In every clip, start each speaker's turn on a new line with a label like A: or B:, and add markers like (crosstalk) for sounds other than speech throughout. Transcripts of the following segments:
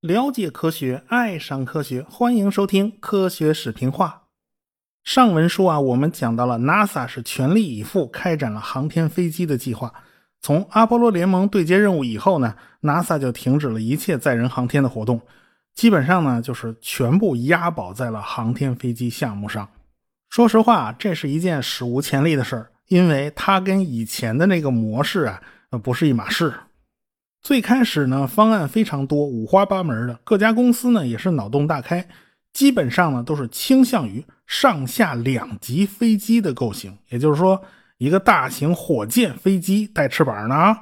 A: 了解科学，爱上科学，欢迎收听科学视频化。上文书啊，我们讲到了 NASA 是全力以赴开展了航天飞机的计划。从阿波罗联盟对接任务以后呢，NASA 就停止了一切载人航天的活动，基本上呢就是全部押宝在了航天飞机项目上。说实话，这是一件史无前例的事儿，因为它跟以前的那个模式啊，不是一码事。最开始呢，方案非常多，五花八门的，各家公司呢也是脑洞大开，基本上呢都是倾向于上下两级飞机的构型，也就是说，一个大型火箭飞机带翅膀呢，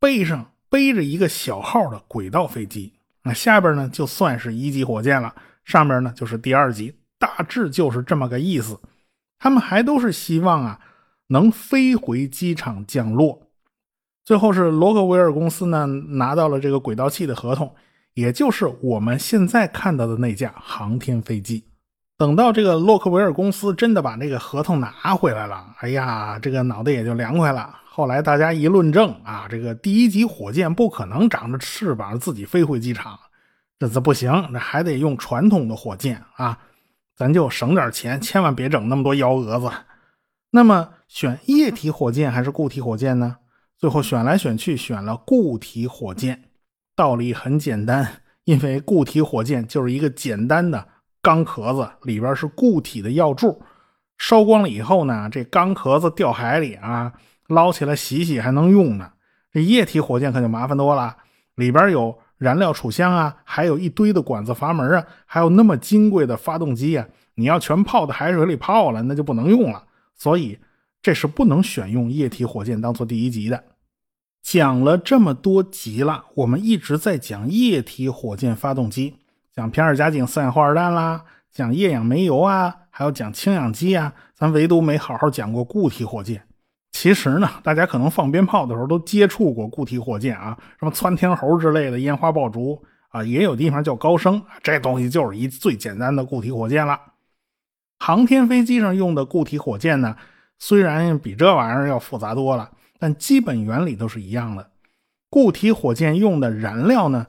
A: 背上背着一个小号的轨道飞机，那下边呢就算是一级火箭了，上边呢就是第二级，大致就是这么个意思。他们还都是希望啊能飞回机场降落。最后是罗克维尔公司呢拿到了这个轨道器的合同，也就是我们现在看到的那架航天飞机。等到这个洛克维尔公司真的把这个合同拿回来了，哎呀，这个脑袋也就凉快了。后来大家一论证啊，这个第一级火箭不可能长着翅膀自己飞回机场，这这不行，这还得用传统的火箭啊，咱就省点钱，千万别整那么多幺蛾子。那么选液体火箭还是固体火箭呢？最后选来选去，选了固体火箭。道理很简单，因为固体火箭就是一个简单的钢壳子，里边是固体的药柱。烧光了以后呢，这钢壳子掉海里啊，捞起来洗洗还能用呢。这液体火箭可就麻烦多了，里边有燃料储箱啊，还有一堆的管子阀门啊，还有那么金贵的发动机啊，你要全泡在海水里泡了，那就不能用了。所以。这是不能选用液体火箭当做第一级的。讲了这么多集了，我们一直在讲液体火箭发动机，讲偏二甲肼四氧化二氮啦，讲液氧煤油啊，还有讲氢氧机啊，咱唯独没好好讲过固体火箭。其实呢，大家可能放鞭炮的时候都接触过固体火箭啊，什么窜天猴之类的烟花爆竹啊，也有地方叫高升，这东西就是一最简单的固体火箭了。航天飞机上用的固体火箭呢？虽然比这玩意儿要复杂多了，但基本原理都是一样的。固体火箭用的燃料呢，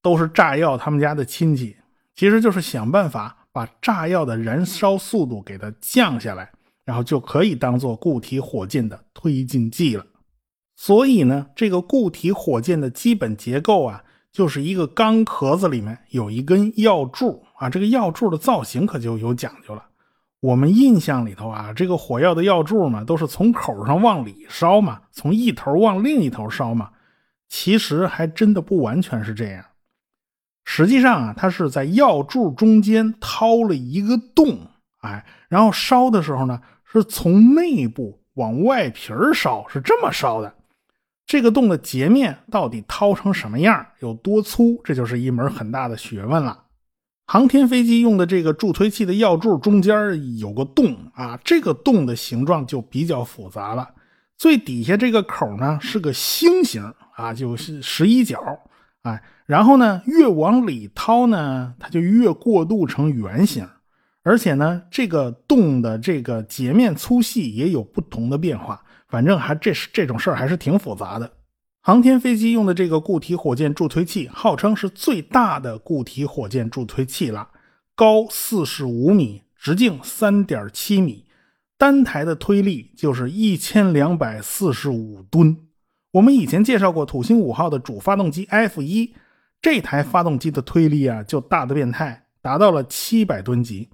A: 都是炸药他们家的亲戚，其实就是想办法把炸药的燃烧速度给它降下来，然后就可以当做固体火箭的推进剂了。所以呢，这个固体火箭的基本结构啊，就是一个钢壳子里面有一根药柱啊，这个药柱的造型可就有讲究了。我们印象里头啊，这个火药的药柱嘛，都是从口上往里烧嘛，从一头往另一头烧嘛。其实还真的不完全是这样。实际上啊，它是在药柱中间掏了一个洞，哎，然后烧的时候呢，是从内部往外皮烧，是这么烧的。这个洞的截面到底掏成什么样，有多粗，这就是一门很大的学问了。航天飞机用的这个助推器的药柱中间有个洞啊，这个洞的形状就比较复杂了。最底下这个口呢是个星形啊，就是十一角，哎，然后呢越往里掏呢，它就越过渡成圆形，而且呢这个洞的这个截面粗细也有不同的变化，反正还这是这种事儿还是挺复杂的。航天飞机用的这个固体火箭助推器，号称是最大的固体火箭助推器了，高四十五米，直径三点七米，单台的推力就是一千两百四十五吨。我们以前介绍过土星五号的主发动机 F 一，这台发动机的推力啊就大的变态，达到了七百吨级。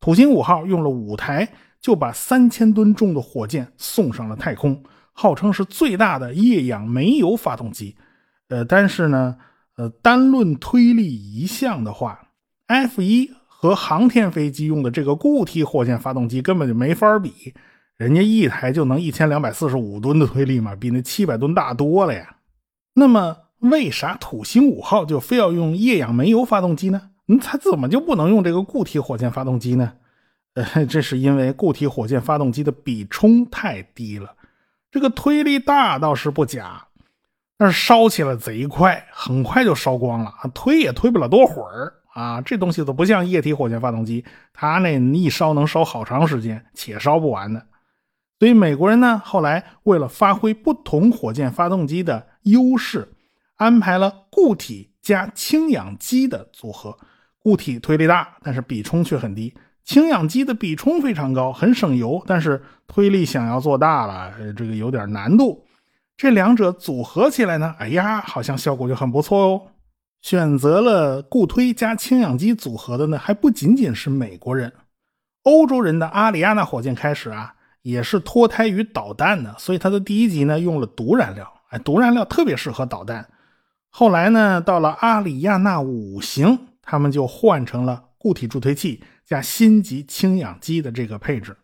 A: 土星五号用了五台，就把三千吨重的火箭送上了太空。号称是最大的液氧煤油发动机，呃，但是呢，呃，单论推力一项的话，F 一和航天飞机用的这个固体火箭发动机根本就没法比，人家一台就能一千两百四十五吨的推力嘛，比那七百吨大多了呀。那么，为啥土星五号就非要用液氧煤油发动机呢？嗯，它怎么就不能用这个固体火箭发动机呢？呃，这是因为固体火箭发动机的比冲太低了。这个推力大倒是不假，但是烧起来贼快，很快就烧光了，推也推不了多会儿啊！这东西都不像液体火箭发动机，它那一烧能烧好长时间，且烧不完的。所以美国人呢，后来为了发挥不同火箭发动机的优势，安排了固体加氢氧机的组合。固体推力大，但是比冲却很低；氢氧机的比冲非常高，很省油，但是推力想要做大了，这个有点难度。这两者组合起来呢，哎呀，好像效果就很不错哦。选择了固推加氢氧机组合的呢，还不仅仅是美国人，欧洲人的阿里亚纳火箭开始啊，也是脱胎于导弹的，所以它的第一级呢用了毒燃料，哎，毒燃料特别适合导弹。后来呢，到了阿里亚纳五型。他们就换成了固体助推器加新级氢氧机的这个配置。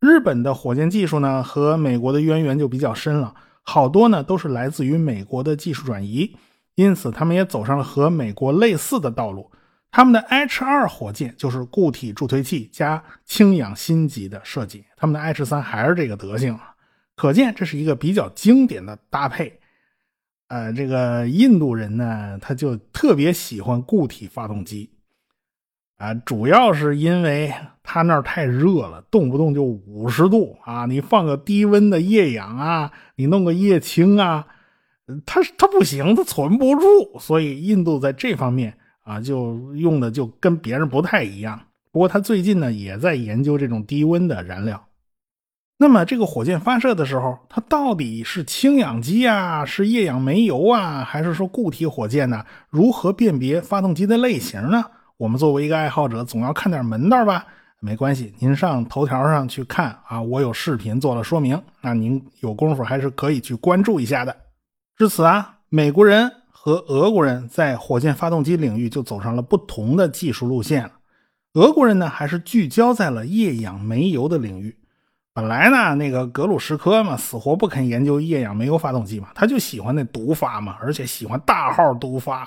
A: 日本的火箭技术呢，和美国的渊源就比较深了，好多呢都是来自于美国的技术转移，因此他们也走上了和美国类似的道路。他们的 H 二火箭就是固体助推器加氢氧新级的设计，他们的 H 三还是这个德行，可见这是一个比较经典的搭配。呃，这个印度人呢，他就特别喜欢固体发动机，啊，主要是因为他那儿太热了，动不动就五十度啊，你放个低温的液氧啊，你弄个液氢啊，它它不行，它存不住，所以印度在这方面啊，就用的就跟别人不太一样。不过他最近呢，也在研究这种低温的燃料。那么这个火箭发射的时候，它到底是氢氧机啊，是液氧煤油啊，还是说固体火箭呢？如何辨别发动机的类型呢？我们作为一个爱好者，总要看点门道吧？没关系，您上头条上去看啊，我有视频做了说明，那您有功夫还是可以去关注一下的。至此啊，美国人和俄国人在火箭发动机领域就走上了不同的技术路线了。俄国人呢，还是聚焦在了液氧煤油的领域。本来呢，那个格鲁什科嘛，死活不肯研究液氧煤油发动机嘛，他就喜欢那毒发嘛，而且喜欢大号毒发。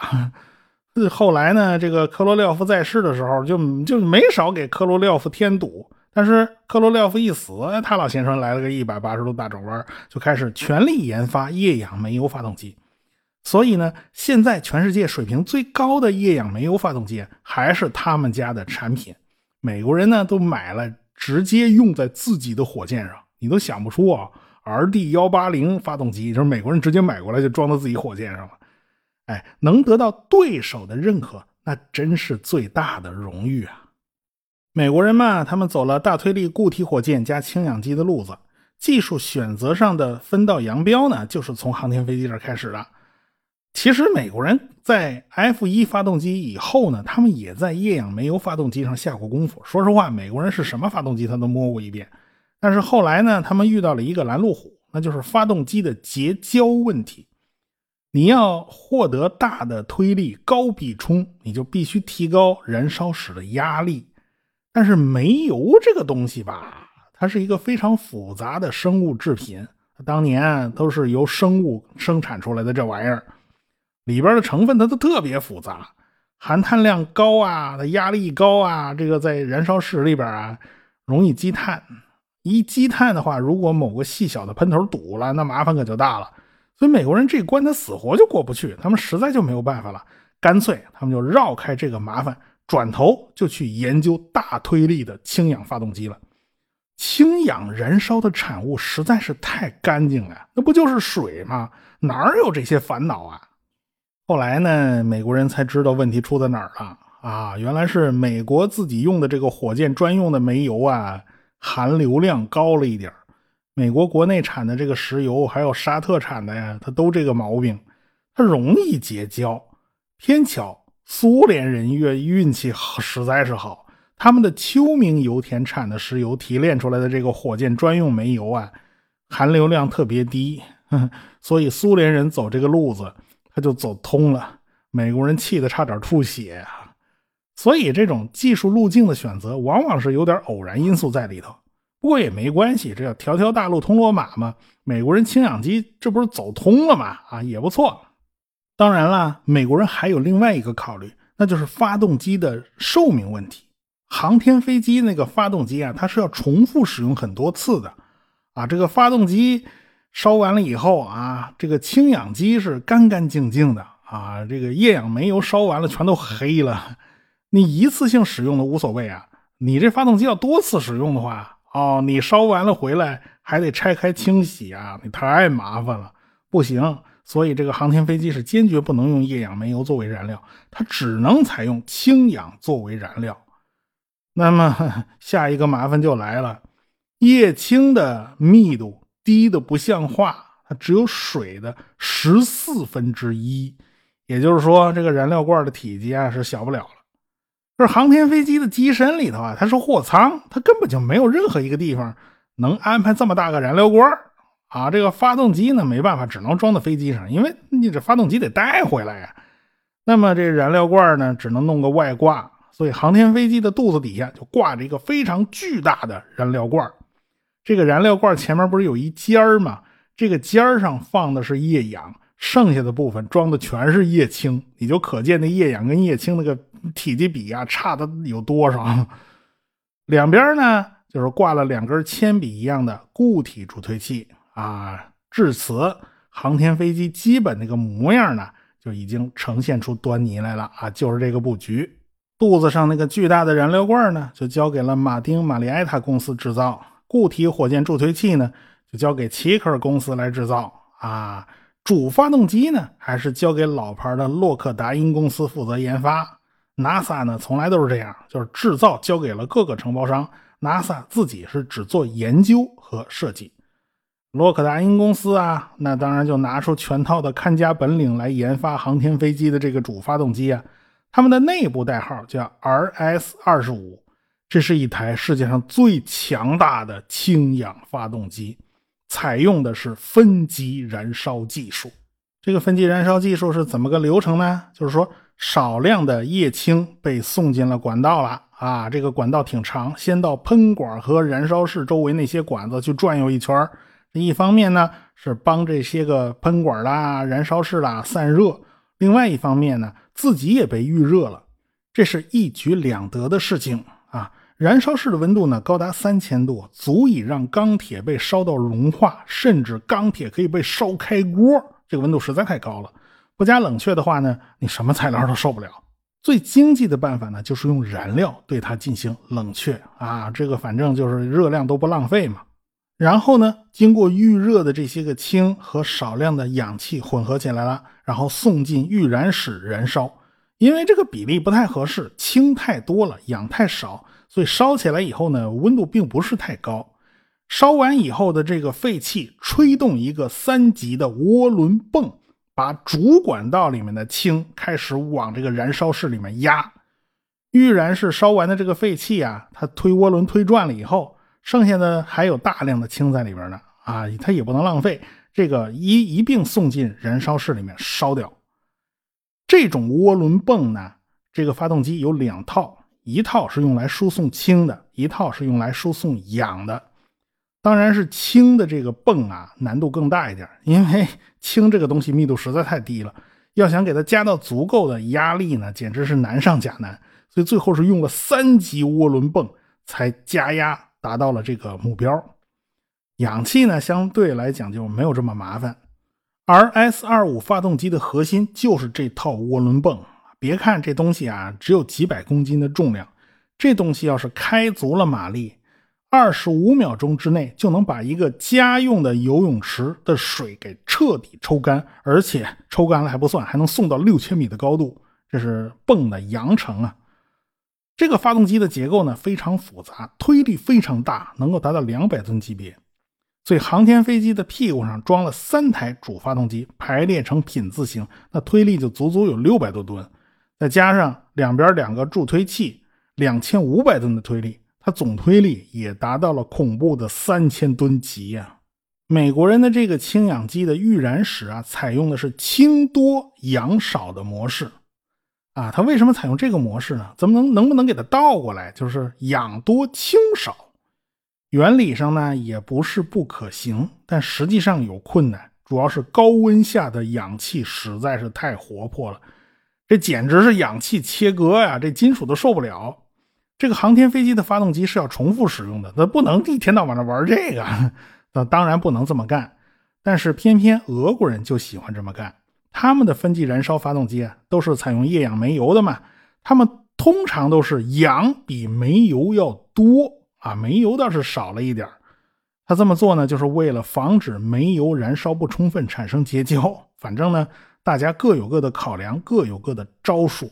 A: 后来呢，这个科罗廖夫在世的时候，就就没少给科罗廖夫添堵。但是科罗廖夫一死，他老先生来了个一百八十度大转弯，就开始全力研发液氧煤油发动机。所以呢，现在全世界水平最高的液氧煤油发动机还是他们家的产品。美国人呢，都买了。直接用在自己的火箭上，你都想不出啊！RD 幺八零发动机就是美国人直接买过来就装到自己火箭上了。哎，能得到对手的认可，那真是最大的荣誉啊！美国人嘛，他们走了大推力固体火箭加氢氧机的路子，技术选择上的分道扬镳呢，就是从航天飞机这开始的。其实美国人在 F 一发动机以后呢，他们也在液氧煤油发动机上下过功夫。说实话，美国人是什么发动机他都摸过一遍。但是后来呢，他们遇到了一个拦路虎，那就是发动机的结胶问题。你要获得大的推力、高比冲，你就必须提高燃烧室的压力。但是煤油这个东西吧，它是一个非常复杂的生物制品，当年都是由生物生产出来的这玩意儿。里边的成分它都特别复杂，含碳量高啊，它压力高啊，这个在燃烧室里边啊容易积碳。一积碳的话，如果某个细小的喷头堵了，那麻烦可就大了。所以美国人这关他死活就过不去，他们实在就没有办法了，干脆他们就绕开这个麻烦，转头就去研究大推力的氢氧发动机了。氢氧燃烧的产物实在是太干净了，那不就是水吗？哪有这些烦恼啊？后来呢，美国人才知道问题出在哪儿了啊！原来是美国自己用的这个火箭专用的煤油啊，含硫量高了一点美国国内产的这个石油，还有沙特产的呀，它都这个毛病，它容易结焦。偏巧苏联人越运气好，实在是好，他们的秋明油田产的石油提炼出来的这个火箭专用煤油啊，含硫量特别低，(laughs) 所以苏联人走这个路子。他就走通了，美国人气得差点吐血啊！所以这种技术路径的选择，往往是有点偶然因素在里头。不过也没关系，这叫条条大路通罗马嘛。美国人氢氧机这不是走通了吗？啊，也不错。当然了，美国人还有另外一个考虑，那就是发动机的寿命问题。航天飞机那个发动机啊，它是要重复使用很多次的啊，这个发动机。烧完了以后啊，这个氢氧机是干干净净的啊，这个液氧煤油烧完了全都黑了。(laughs) 你一次性使用的无所谓啊，你这发动机要多次使用的话，哦，你烧完了回来还得拆开清洗啊，你太麻烦了，不行。所以这个航天飞机是坚决不能用液氧煤油作为燃料，它只能采用氢氧作为燃料。那么 (laughs) 下一个麻烦就来了，液氢的密度低的不像话，它只有水的十四分之一，也就是说，这个燃料罐的体积啊是小不了这航天飞机的机身里头啊，它是货舱，它根本就没有任何一个地方。能安排这么大个燃料罐啊？这个发动机呢，没办法，只能装到飞机上，因为你这发动机得带回来呀。那么这燃料罐呢，只能弄个外挂，所以航天飞机的肚子底下就挂着一个非常巨大的燃料罐。这个燃料罐前面不是有一尖儿吗？这个尖儿上放的是液氧，剩下的部分装的全是液氢。你就可见那液氧跟液氢那个体积比啊，差的有多少？两边呢？就是挂了两根铅笔一样的固体助推器啊，至此，航天飞机基本那个模样呢，就已经呈现出端倪来了啊，就是这个布局。肚子上那个巨大的燃料罐呢，就交给了马丁·玛丽埃塔公司制造；固体火箭助推器呢，就交给奇克公司来制造啊。主发动机呢，还是交给老牌的洛克达因公司负责研发。NASA 呢，从来都是这样，就是制造交给了各个承包商。NASA 自己是只做研究和设计，洛克达因公司啊，那当然就拿出全套的看家本领来研发航天飞机的这个主发动机啊。他们的内部代号叫 RS 二十五，这是一台世界上最强大的氢氧发动机，采用的是分级燃烧技术。这个分级燃烧技术是怎么个流程呢？就是说，少量的液氢被送进了管道了。啊，这个管道挺长，先到喷管和燃烧室周围那些管子去转悠一圈这一方面呢是帮这些个喷管啦、燃烧室啦散热，另外一方面呢自己也被预热了，这是一举两得的事情。燃烧室的温度呢高达三千度，足以让钢铁被烧到融化，甚至钢铁可以被烧开锅。这个温度实在太高了，不加冷却的话呢，你什么材料都受不了。最经济的办法呢，就是用燃料对它进行冷却啊，这个反正就是热量都不浪费嘛。然后呢，经过预热的这些个氢和少量的氧气混合起来了，然后送进预燃室燃烧。因为这个比例不太合适，氢太多了，氧太少，所以烧起来以后呢，温度并不是太高。烧完以后的这个废气吹动一个三级的涡轮泵。把主管道里面的氢开始往这个燃烧室里面压，预燃室烧完的这个废气啊，它推涡轮推转了以后，剩下的还有大量的氢在里边呢啊，它也不能浪费，这个一一并送进燃烧室里面烧掉。这种涡轮泵呢，这个发动机有两套，一套是用来输送氢的，一套是用来输送氧的。当然是氢的这个泵啊，难度更大一点，因为氢这个东西密度实在太低了，要想给它加到足够的压力呢，简直是难上加难。所以最后是用了三级涡轮泵才加压达到了这个目标。氧气呢，相对来讲就没有这么麻烦。而 S 二五发动机的核心就是这套涡轮泵。别看这东西啊，只有几百公斤的重量，这东西要是开足了马力。二十五秒钟之内就能把一个家用的游泳池的水给彻底抽干，而且抽干了还不算，还能送到六千米的高度。这是泵的扬程啊！这个发动机的结构呢非常复杂，推力非常大，能够达到两百吨级别。所以航天飞机的屁股上装了三台主发动机，排列成品字形，那推力就足足有六百多吨，再加上两边两个助推器，两千五百吨的推力。它总推力也达到了恐怖的三千吨级呀！美国人的这个氢氧机的预燃室啊，采用的是氢多氧少的模式啊。它为什么采用这个模式呢？怎么能能不能给它倒过来，就是氧多氢少？原理上呢也不是不可行，但实际上有困难，主要是高温下的氧气实在是太活泼了，这简直是氧气切割呀！这金属都受不了。这个航天飞机的发动机是要重复使用的，那不能一天到晚的玩这个，(laughs) 那当然不能这么干。但是偏偏俄国人就喜欢这么干，他们的分级燃烧发动机啊，都是采用液氧煤油的嘛，他们通常都是氧比煤油要多啊，煤油倒是少了一点他这么做呢，就是为了防止煤油燃烧不充分产生结焦。反正呢，大家各有各的考量，各有各的招数。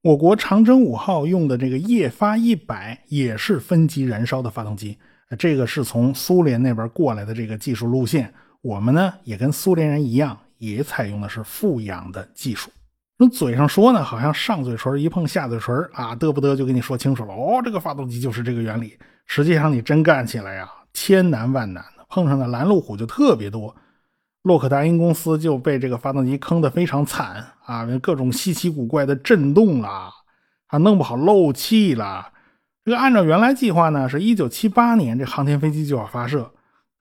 A: 我国长征五号用的这个液发一百也是分级燃烧的发动机，这个是从苏联那边过来的这个技术路线。我们呢也跟苏联人一样，也采用的是富氧的技术。那嘴上说呢，好像上嘴唇一碰下嘴唇啊，嘚不嘚就给你说清楚了。哦，这个发动机就是这个原理。实际上你真干起来呀，千难万难的，碰上的拦路虎就特别多。洛克达因公司就被这个发动机坑得非常惨啊，各种稀奇古怪的震动啦，还弄不好漏气了。这个按照原来计划呢，是一九七八年这航天飞机就要发射，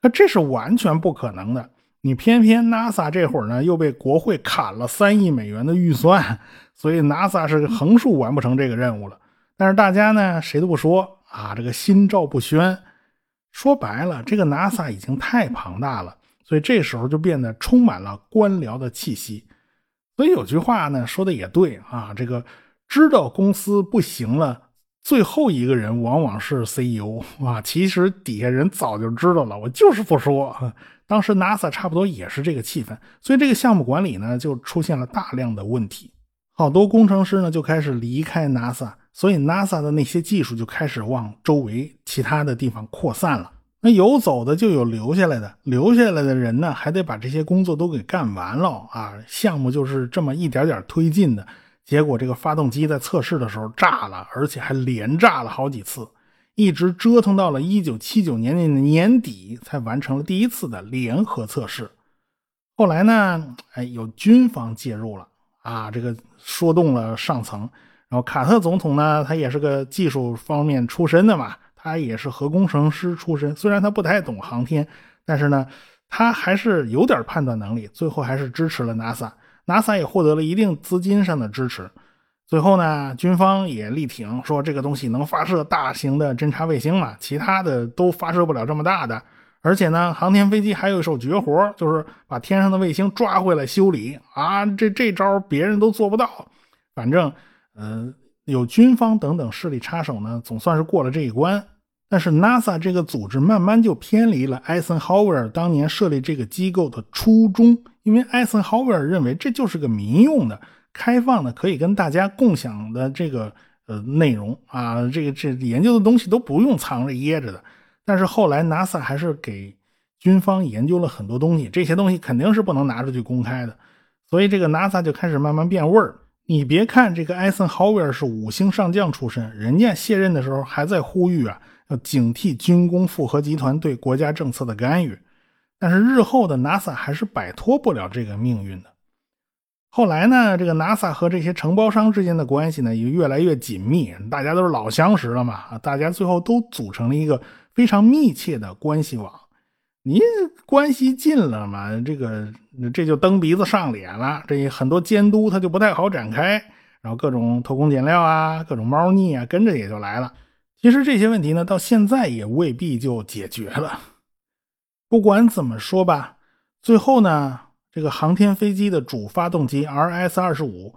A: 那这是完全不可能的。你偏偏 NASA 这会儿呢又被国会砍了三亿美元的预算，(laughs) 所以 NASA 是横竖完不成这个任务了。但是大家呢谁都不说啊，这个心照不宣。说白了，这个 NASA 已经太庞大了。所以这时候就变得充满了官僚的气息。所以有句话呢说的也对啊，这个知道公司不行了，最后一个人往往是 CEO 啊。其实底下人早就知道了，我就是不说。当时 NASA 差不多也是这个气氛，所以这个项目管理呢就出现了大量的问题，好多工程师呢就开始离开 NASA，所以 NASA 的那些技术就开始往周围其他的地方扩散了。那有走的就有留下来的，留下来的人呢，还得把这些工作都给干完了啊！项目就是这么一点点推进的。结果这个发动机在测试的时候炸了，而且还连炸了好几次，一直折腾到了一九七九年的年底才完成了第一次的联合测试。后来呢，哎，有军方介入了啊，这个说动了上层。然后卡特总统呢，他也是个技术方面出身的嘛。他也是核工程师出身，虽然他不太懂航天，但是呢，他还是有点判断能力。最后还是支持了 NASA，NASA 也获得了一定资金上的支持。最后呢，军方也力挺，说这个东西能发射大型的侦察卫星嘛，其他的都发射不了这么大的。而且呢，航天飞机还有一手绝活，就是把天上的卫星抓回来修理啊，这这招别人都做不到。反正，嗯，有军方等等势力插手呢，总算是过了这一关。但是 NASA 这个组织慢慢就偏离了艾森豪威尔当年设立这个机构的初衷，因为艾森豪威尔认为这就是个民用的、开放的、可以跟大家共享的这个呃内容啊，这个这研究的东西都不用藏着掖着的。但是后来 NASA 还是给军方研究了很多东西，这些东西肯定是不能拿出去公开的，所以这个 NASA 就开始慢慢变味儿。你别看这个艾森豪威尔是五星上将出身，人家卸任的时候还在呼吁啊。要警惕军工复合集团对国家政策的干预，但是日后的 NASA 还是摆脱不了这个命运的。后来呢，这个 NASA 和这些承包商之间的关系呢也越来越紧密，大家都是老相识了嘛，啊，大家最后都组成了一个非常密切的关系网。你关系近了嘛，这个这就蹬鼻子上脸了，这很多监督他就不太好展开，然后各种偷工减料啊，各种猫腻啊，跟着也就来了。其实这些问题呢，到现在也未必就解决了。不管怎么说吧，最后呢，这个航天飞机的主发动机 RS 二十五，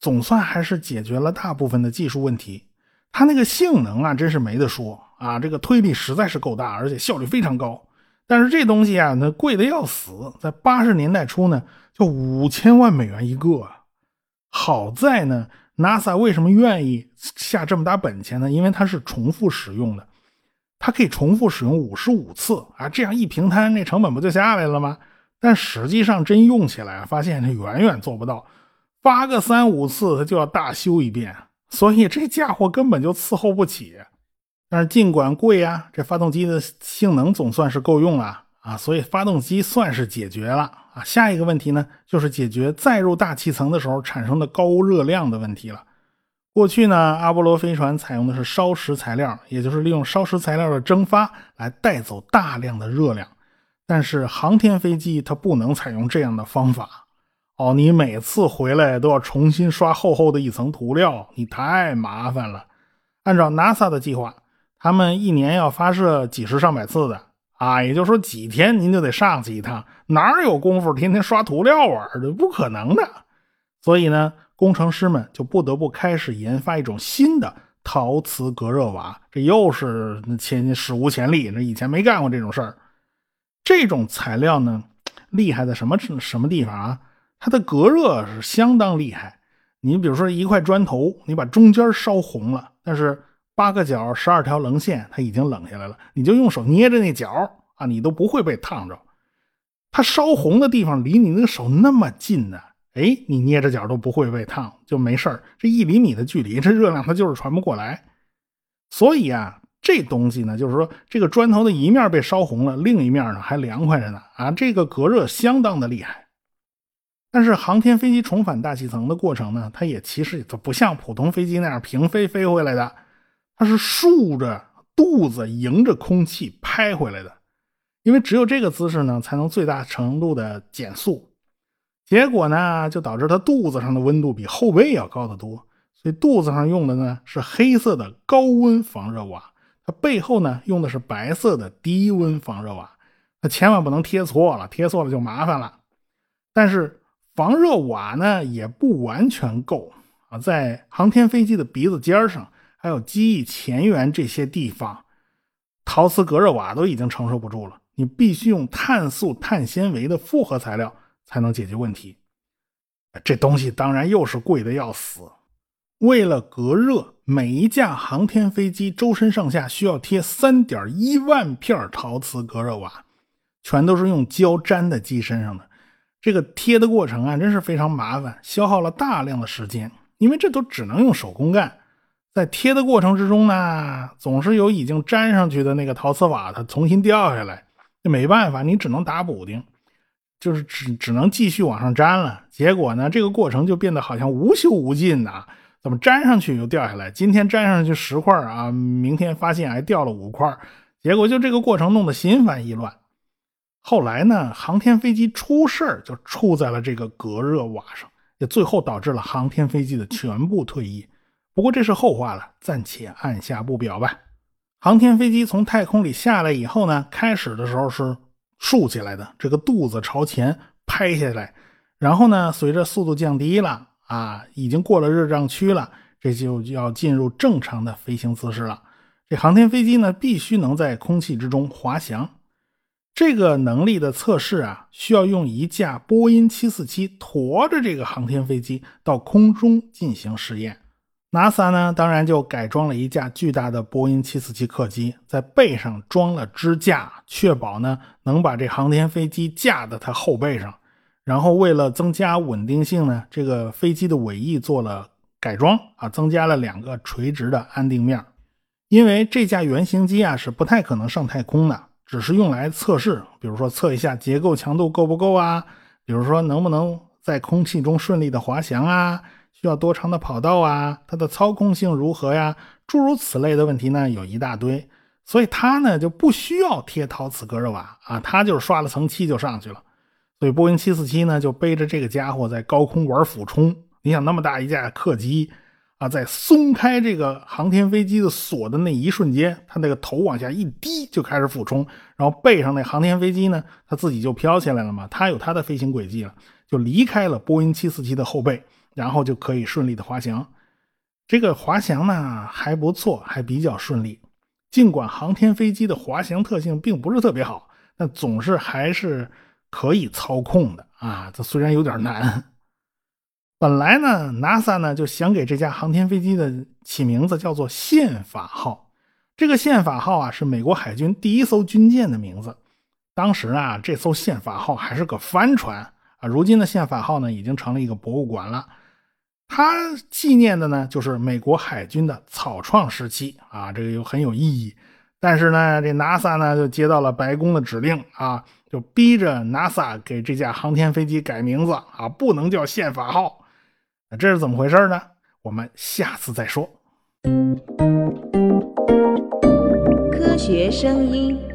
A: 总算还是解决了大部分的技术问题。它那个性能啊，真是没得说啊，这个推力实在是够大，而且效率非常高。但是这东西啊，那贵的要死，在八十年代初呢，就五千万美元一个啊。好在呢。NASA 为什么愿意下这么大本钱呢？因为它是重复使用的，它可以重复使用五十五次啊，这样一平摊，那成本不就下来了吗？但实际上真用起来，发现它远远做不到，发个三五次，它就要大修一遍，所以这家伙根本就伺候不起。但是尽管贵啊，这发动机的性能总算是够用了啊，所以发动机算是解决了。啊，下一个问题呢，就是解决载入大气层的时候产生的高热量的问题了。过去呢，阿波罗飞船采用的是烧蚀材料，也就是利用烧蚀材料的蒸发来带走大量的热量。但是航天飞机它不能采用这样的方法。哦，你每次回来都要重新刷厚厚的一层涂料，你太麻烦了。按照 NASA 的计划，他们一年要发射几十上百次的。啊，也就是说几天您就得上去一趟，哪有功夫天天刷涂料玩的？不可能的。所以呢，工程师们就不得不开始研发一种新的陶瓷隔热瓦，这又是前史无前例，这以前没干过这种事儿。这种材料呢，厉害在什么什么地方啊？它的隔热是相当厉害。你比如说一块砖头，你把中间烧红了，但是八个角、十二条棱线它已经冷下来了，你就用手捏着那角啊，你都不会被烫着。它烧红的地方离你那个手那么近呢，哎，你捏着角都不会被烫，就没事儿。这一厘米的距离，这热量它就是传不过来。所以啊，这东西呢，就是说这个砖头的一面被烧红了，另一面呢还凉快着呢啊，这个隔热相当的厉害。但是航天飞机重返大气层的过程呢，它也其实它不像普通飞机那样平飞飞回来的，它是竖着肚子迎着空气拍回来的，因为只有这个姿势呢，才能最大程度的减速。结果呢，就导致它肚子上的温度比后背要高得多，所以肚子上用的呢是黑色的高温防热瓦，它背后呢用的是白色的低温防热瓦。那千万不能贴错了，贴错了就麻烦了。但是。防热瓦呢也不完全够啊，在航天飞机的鼻子尖上，还有机翼前缘这些地方，陶瓷隔热瓦都已经承受不住了。你必须用碳素碳纤维的复合材料才能解决问题。这东西当然又是贵的要死。为了隔热，每一架航天飞机周身上下需要贴三点一万片陶瓷隔热瓦，全都是用胶粘在机身上的。这个贴的过程啊，真是非常麻烦，消耗了大量的时间。因为这都只能用手工干，在贴的过程之中呢，总是有已经粘上去的那个陶瓷瓦，它重新掉下来，那没办法，你只能打补丁，就是只只能继续往上粘了。结果呢，这个过程就变得好像无休无尽呐，怎么粘上去又掉下来？今天粘上去十块啊，明天发现还掉了五块，结果就这个过程弄得心烦意乱。后来呢，航天飞机出事就出在了这个隔热瓦上，也最后导致了航天飞机的全部退役。不过这是后话了，暂且按下不表吧。航天飞机从太空里下来以后呢，开始的时候是竖起来的，这个肚子朝前拍下来，然后呢，随着速度降低了啊，已经过了热胀区了，这就要进入正常的飞行姿势了。这航天飞机呢，必须能在空气之中滑翔。这个能力的测试啊，需要用一架波音747驮着这个航天飞机到空中进行试验。NASA 呢，当然就改装了一架巨大的波音747客机，在背上装了支架，确保呢能把这航天飞机架在它后背上。然后为了增加稳定性呢，这个飞机的尾翼做了改装啊，增加了两个垂直的安定面。因为这架原型机啊是不太可能上太空的。只是用来测试，比如说测一下结构强度够不够啊，比如说能不能在空气中顺利的滑翔啊，需要多长的跑道啊，它的操控性如何呀，诸如此类的问题呢，有一大堆，所以它呢就不需要贴陶瓷隔热瓦啊，它就是刷了层漆就上去了。所以波音747呢就背着这个家伙在高空玩俯冲，你想那么大一架客机。啊，在松开这个航天飞机的锁的那一瞬间，他那个头往下一低，就开始俯冲，然后背上那航天飞机呢，它自己就飘起来了嘛，它有它的飞行轨迹了，就离开了波音747的后背，然后就可以顺利的滑翔。这个滑翔呢还不错，还比较顺利。尽管航天飞机的滑翔特性并不是特别好，但总是还是可以操控的啊。这虽然有点难。本来呢，NASA 呢就想给这架航天飞机的起名字叫做“宪法号”。这个“宪法号”啊，是美国海军第一艘军舰的名字。当时啊，这艘“宪法号”还是个帆船啊。如今的“宪法号”呢，已经成了一个博物馆了。他纪念的呢，就是美国海军的草创时期啊，这个又很有意义。但是呢，这 NASA 呢就接到了白宫的指令啊，就逼着 NASA 给这架航天飞机改名字啊，不能叫“宪法号”。这是怎么回事呢？我们下次再说。
B: 科学声音。